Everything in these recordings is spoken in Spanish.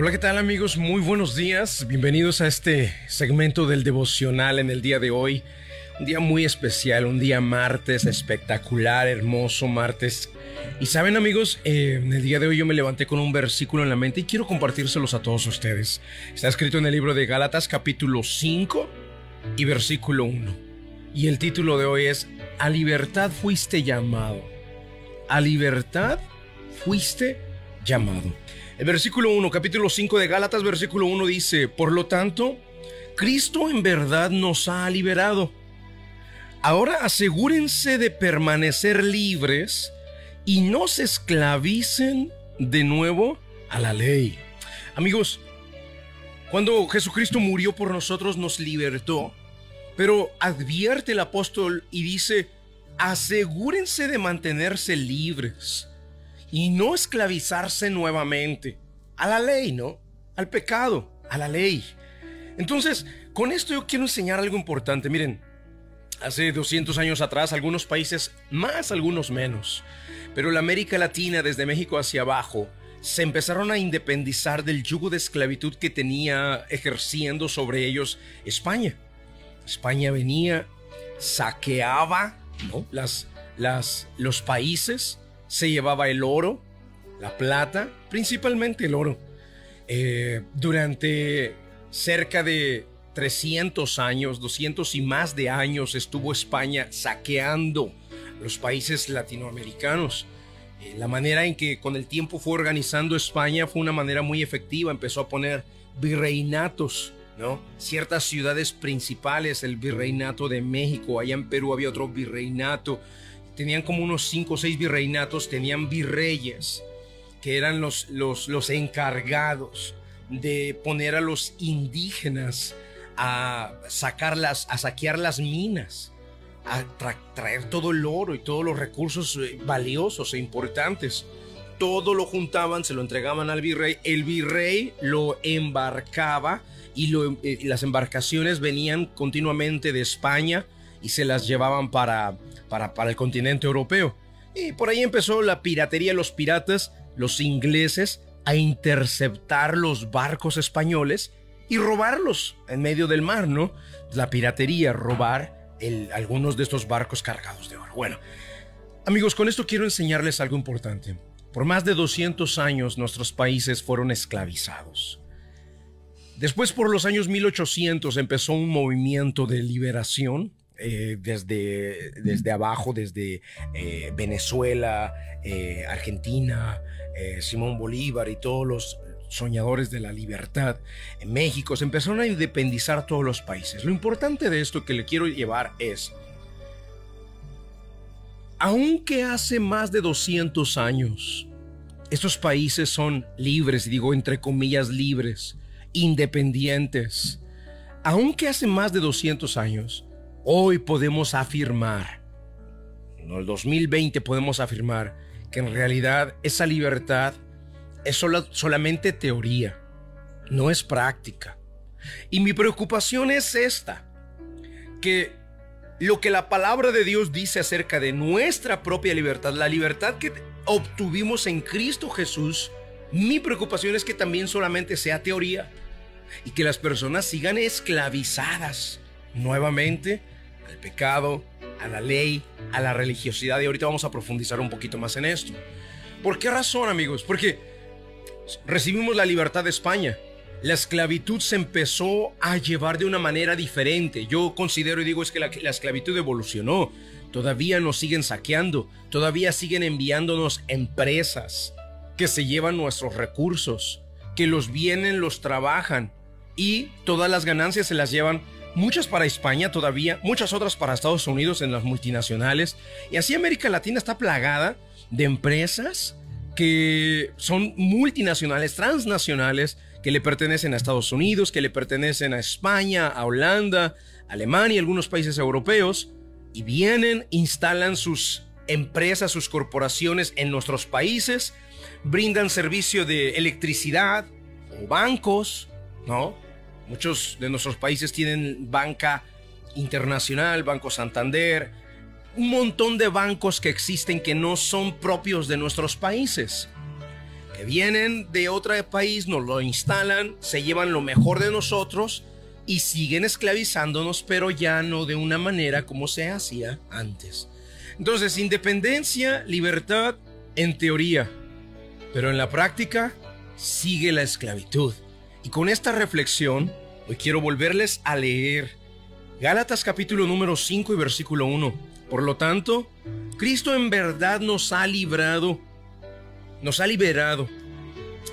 Hola, ¿qué tal amigos? Muy buenos días. Bienvenidos a este segmento del devocional en el día de hoy. Un día muy especial, un día martes espectacular, hermoso martes. Y saben amigos, eh, el día de hoy yo me levanté con un versículo en la mente y quiero compartírselos a todos ustedes. Está escrito en el libro de Gálatas capítulo 5 y versículo 1. Y el título de hoy es, A libertad fuiste llamado. A libertad fuiste llamado. El versículo 1, capítulo 5 de Gálatas, versículo 1 dice, por lo tanto, Cristo en verdad nos ha liberado. Ahora asegúrense de permanecer libres y no se esclavicen de nuevo a la ley. Amigos, cuando Jesucristo murió por nosotros nos libertó, pero advierte el apóstol y dice, asegúrense de mantenerse libres y no esclavizarse nuevamente a la ley, ¿no? Al pecado, a la ley. Entonces, con esto yo quiero enseñar algo importante. Miren, hace 200 años atrás, algunos países más, algunos menos, pero la América Latina, desde México hacia abajo, se empezaron a independizar del yugo de esclavitud que tenía ejerciendo sobre ellos España. España venía, saqueaba ¿no? las, las, los países, se llevaba el oro, la plata, principalmente el oro. Eh, durante cerca de 300 años, 200 y más de años estuvo España saqueando los países latinoamericanos. Eh, la manera en que con el tiempo fue organizando España fue una manera muy efectiva. Empezó a poner virreinatos, ¿no? Ciertas ciudades principales, el virreinato de México, allá en Perú había otro virreinato, tenían como unos cinco o seis virreinatos, tenían virreyes, que eran los, los, los encargados de poner a los indígenas a sacarlas, a saquear las minas, a traer todo el oro y todos los recursos eh, valiosos e importantes. Todo lo juntaban, se lo entregaban al virrey, el virrey lo embarcaba y eh, las embarcaciones venían continuamente de España y se las llevaban para, para, para el continente europeo. Y por ahí empezó la piratería, los piratas, los ingleses, a interceptar los barcos españoles y robarlos en medio del mar, ¿no? La piratería, robar algunos de estos barcos cargados de oro. Bueno, amigos, con esto quiero enseñarles algo importante. Por más de 200 años nuestros países fueron esclavizados. Después, por los años 1800, empezó un movimiento de liberación eh, desde, desde abajo, desde eh, Venezuela, eh, Argentina, Simón Bolívar y todos los soñadores de la libertad en México, se empezaron a independizar todos los países. Lo importante de esto que le quiero llevar es, aunque hace más de 200 años, estos países son libres, digo entre comillas libres, independientes, aunque hace más de 200 años, Hoy podemos afirmar, en el 2020 podemos afirmar que en realidad esa libertad es solamente teoría, no es práctica. Y mi preocupación es esta, que lo que la palabra de Dios dice acerca de nuestra propia libertad, la libertad que obtuvimos en Cristo Jesús, mi preocupación es que también solamente sea teoría y que las personas sigan esclavizadas nuevamente al pecado, a la ley, a la religiosidad. Y ahorita vamos a profundizar un poquito más en esto. ¿Por qué razón, amigos? Porque recibimos la libertad de España. La esclavitud se empezó a llevar de una manera diferente. Yo considero y digo es que la, la esclavitud evolucionó. Todavía nos siguen saqueando. Todavía siguen enviándonos empresas que se llevan nuestros recursos, que los vienen, los trabajan y todas las ganancias se las llevan muchas para España todavía, muchas otras para Estados Unidos en las multinacionales. Y así América Latina está plagada de empresas que son multinacionales, transnacionales, que le pertenecen a Estados Unidos, que le pertenecen a España, a Holanda, Alemania y algunos países europeos, y vienen, instalan sus empresas, sus corporaciones en nuestros países, brindan servicio de electricidad o bancos, ¿no? Muchos de nuestros países tienen banca internacional, Banco Santander, un montón de bancos que existen que no son propios de nuestros países, que vienen de otro país, nos lo instalan, se llevan lo mejor de nosotros y siguen esclavizándonos, pero ya no de una manera como se hacía antes. Entonces, independencia, libertad en teoría, pero en la práctica sigue la esclavitud. Y con esta reflexión, hoy quiero volverles a leer Gálatas capítulo número 5 y versículo 1. Por lo tanto, Cristo en verdad nos ha librado, nos ha liberado.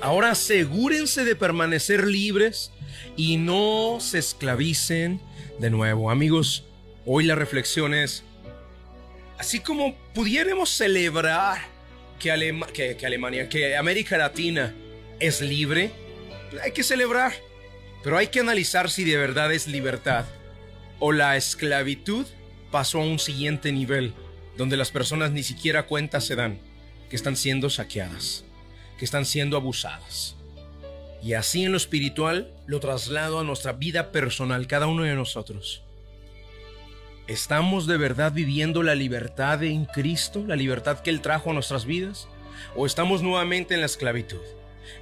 Ahora asegúrense de permanecer libres y no se esclavicen de nuevo. Amigos, hoy la reflexión es, así como pudiéramos celebrar que, Alemania, que América Latina es libre, hay que celebrar, pero hay que analizar si de verdad es libertad o la esclavitud pasó a un siguiente nivel, donde las personas ni siquiera cuenta se dan que están siendo saqueadas, que están siendo abusadas. Y así en lo espiritual lo traslado a nuestra vida personal, cada uno de nosotros. ¿Estamos de verdad viviendo la libertad en Cristo, la libertad que Él trajo a nuestras vidas? ¿O estamos nuevamente en la esclavitud?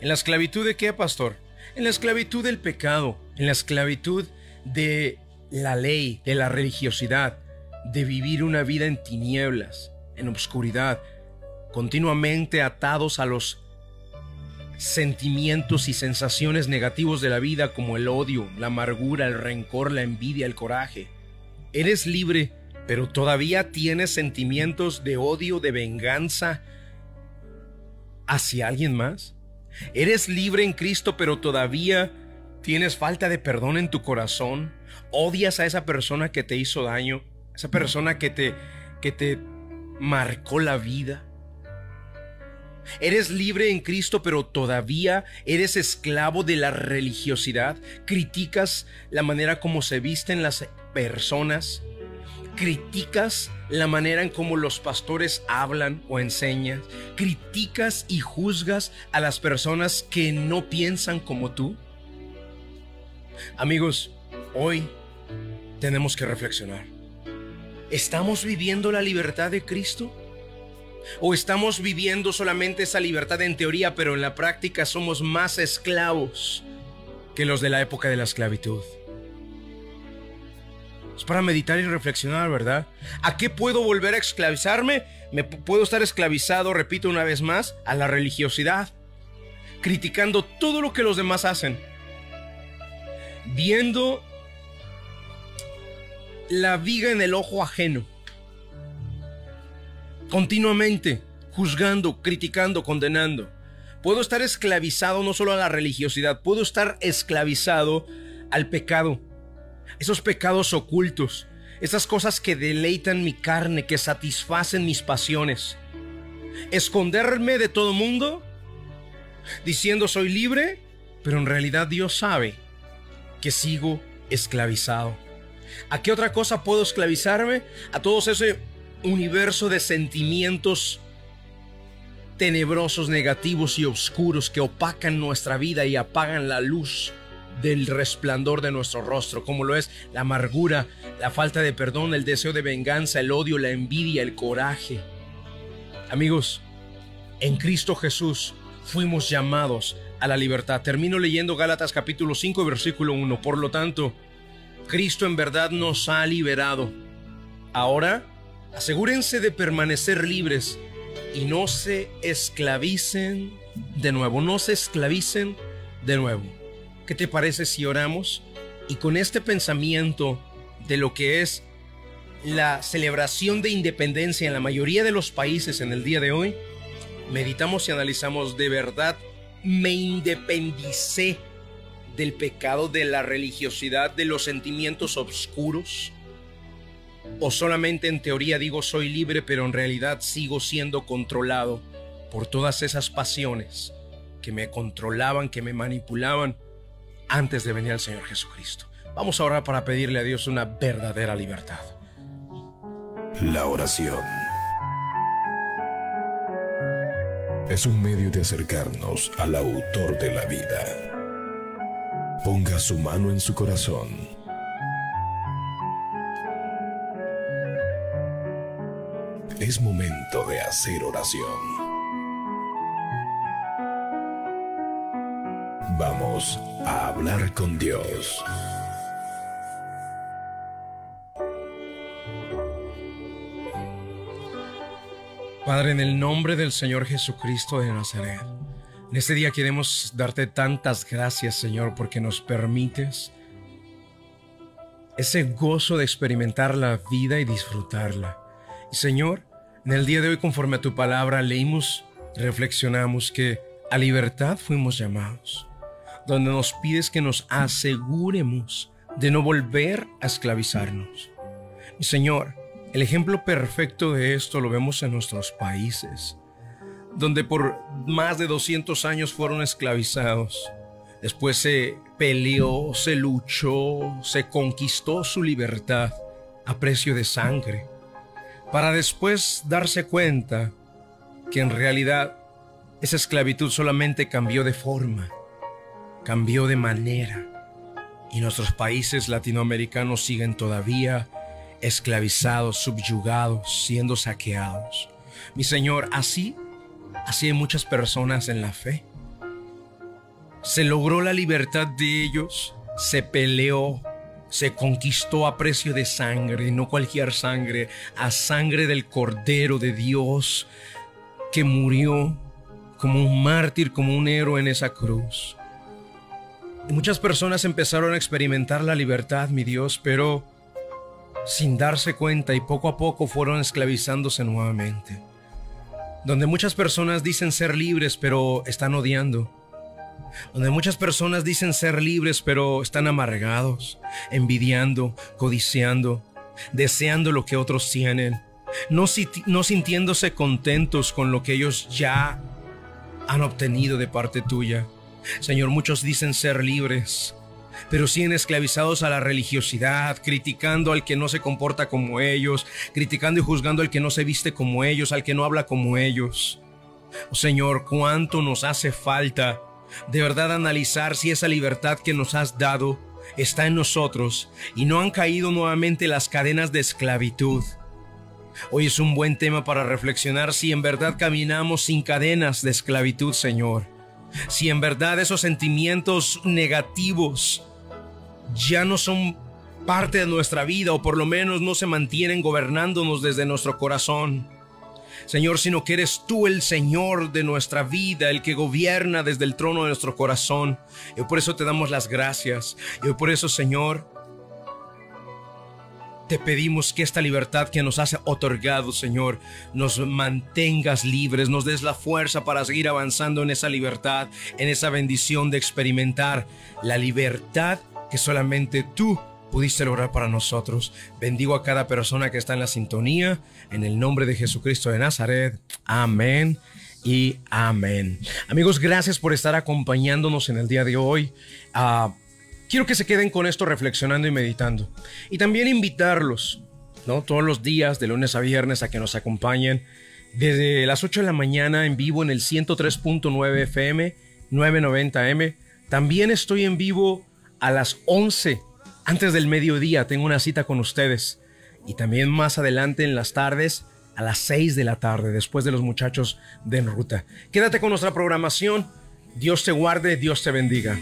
¿En la esclavitud de qué, pastor? En la esclavitud del pecado, en la esclavitud de la ley, de la religiosidad, de vivir una vida en tinieblas, en obscuridad, continuamente atados a los sentimientos y sensaciones negativos de la vida como el odio, la amargura, el rencor, la envidia, el coraje. Eres libre, pero todavía tienes sentimientos de odio, de venganza hacia alguien más. Eres libre en Cristo, pero todavía tienes falta de perdón en tu corazón. Odias a esa persona que te hizo daño, esa persona que te que te marcó la vida. Eres libre en Cristo, pero todavía eres esclavo de la religiosidad. Criticas la manera como se visten las personas. Criticas la manera en cómo los pastores hablan o enseñan. Criticas y juzgas a las personas que no piensan como tú. Amigos, hoy tenemos que reflexionar. ¿Estamos viviendo la libertad de Cristo? ¿O estamos viviendo solamente esa libertad en teoría, pero en la práctica somos más esclavos que los de la época de la esclavitud? Es para meditar y reflexionar, ¿verdad? ¿A qué puedo volver a esclavizarme? Me puedo estar esclavizado, repito una vez más, a la religiosidad, criticando todo lo que los demás hacen, viendo la viga en el ojo ajeno continuamente, juzgando, criticando, condenando. Puedo estar esclavizado no solo a la religiosidad, puedo estar esclavizado al pecado. Esos pecados ocultos, esas cosas que deleitan mi carne, que satisfacen mis pasiones. Esconderme de todo mundo, diciendo soy libre, pero en realidad Dios sabe que sigo esclavizado. ¿A qué otra cosa puedo esclavizarme? A todos ese universo de sentimientos tenebrosos, negativos y oscuros que opacan nuestra vida y apagan la luz del resplandor de nuestro rostro, como lo es la amargura, la falta de perdón, el deseo de venganza, el odio, la envidia, el coraje. Amigos, en Cristo Jesús fuimos llamados a la libertad. Termino leyendo Gálatas capítulo 5, versículo 1. Por lo tanto, Cristo en verdad nos ha liberado. Ahora Asegúrense de permanecer libres y no se esclavicen de nuevo, no se esclavicen de nuevo. ¿Qué te parece si oramos? Y con este pensamiento de lo que es la celebración de independencia en la mayoría de los países en el día de hoy, meditamos y analizamos de verdad, me independicé del pecado, de la religiosidad, de los sentimientos oscuros, ¿O solamente en teoría digo soy libre, pero en realidad sigo siendo controlado por todas esas pasiones que me controlaban, que me manipulaban antes de venir al Señor Jesucristo? Vamos a orar para pedirle a Dios una verdadera libertad. La oración es un medio de acercarnos al autor de la vida. Ponga su mano en su corazón Es momento de hacer oración. Vamos a hablar con Dios. Padre, en el nombre del Señor Jesucristo de Nazaret, en este día queremos darte tantas gracias, Señor, porque nos permites ese gozo de experimentar la vida y disfrutarla. Y Señor, en el día de hoy, conforme a tu palabra, leímos, reflexionamos que a libertad fuimos llamados, donde nos pides que nos aseguremos de no volver a esclavizarnos. Señor, el ejemplo perfecto de esto lo vemos en nuestros países, donde por más de 200 años fueron esclavizados. Después se peleó, se luchó, se conquistó su libertad a precio de sangre, para después darse cuenta que en realidad esa esclavitud solamente cambió de forma, cambió de manera, y nuestros países latinoamericanos siguen todavía esclavizados, subyugados, siendo saqueados. Mi Señor, así, así hay muchas personas en la fe. Se logró la libertad de ellos, se peleó, se conquistó a precio de sangre, no cualquier sangre, a sangre del Cordero de Dios que murió como un mártir, como un héroe en esa cruz. Muchas personas empezaron a experimentar la libertad, mi Dios, pero sin darse cuenta y poco a poco fueron esclavizándose nuevamente. Donde muchas personas dicen ser libres pero están odiando. Donde muchas personas dicen ser libres pero están amargados, envidiando, codiciando, deseando lo que otros tienen, no, no sintiéndose contentos con lo que ellos ya han obtenido de parte tuya. Señor, muchos dicen ser libres, pero siguen esclavizados a la religiosidad, criticando al que no se comporta como ellos, criticando y juzgando al que no se viste como ellos, al que no habla como ellos. Oh, Señor, cuánto nos hace falta de verdad analizar si esa libertad que nos has dado está en nosotros y no han caído nuevamente las cadenas de esclavitud. Hoy es un buen tema para reflexionar si en verdad caminamos sin cadenas de esclavitud, Señor. Si en verdad esos sentimientos negativos ya no son parte de nuestra vida o por lo menos no se mantienen gobernándonos desde nuestro corazón. Señor, sino que eres tú el Señor de nuestra vida, el que gobierna desde el trono de nuestro corazón. Y por eso te damos las gracias. Y por eso, Señor, te pedimos que esta libertad que nos has otorgado, Señor, nos mantengas libres, nos des la fuerza para seguir avanzando en esa libertad, en esa bendición de experimentar la libertad que solamente tú pudiste lograr para nosotros. Bendigo a cada persona que está en la sintonía, en el nombre de Jesucristo de Nazaret. Amén y amén. Amigos, gracias por estar acompañándonos en el día de hoy. Ah, quiero que se queden con esto reflexionando y meditando. Y también invitarlos, ¿no? Todos los días, de lunes a viernes, a que nos acompañen desde las 8 de la mañana en vivo en el 103.9 FM, 990M. También estoy en vivo a las 11 antes del mediodía tengo una cita con ustedes y también más adelante en las tardes a las 6 de la tarde después de los muchachos de En Ruta. Quédate con nuestra programación. Dios te guarde, Dios te bendiga.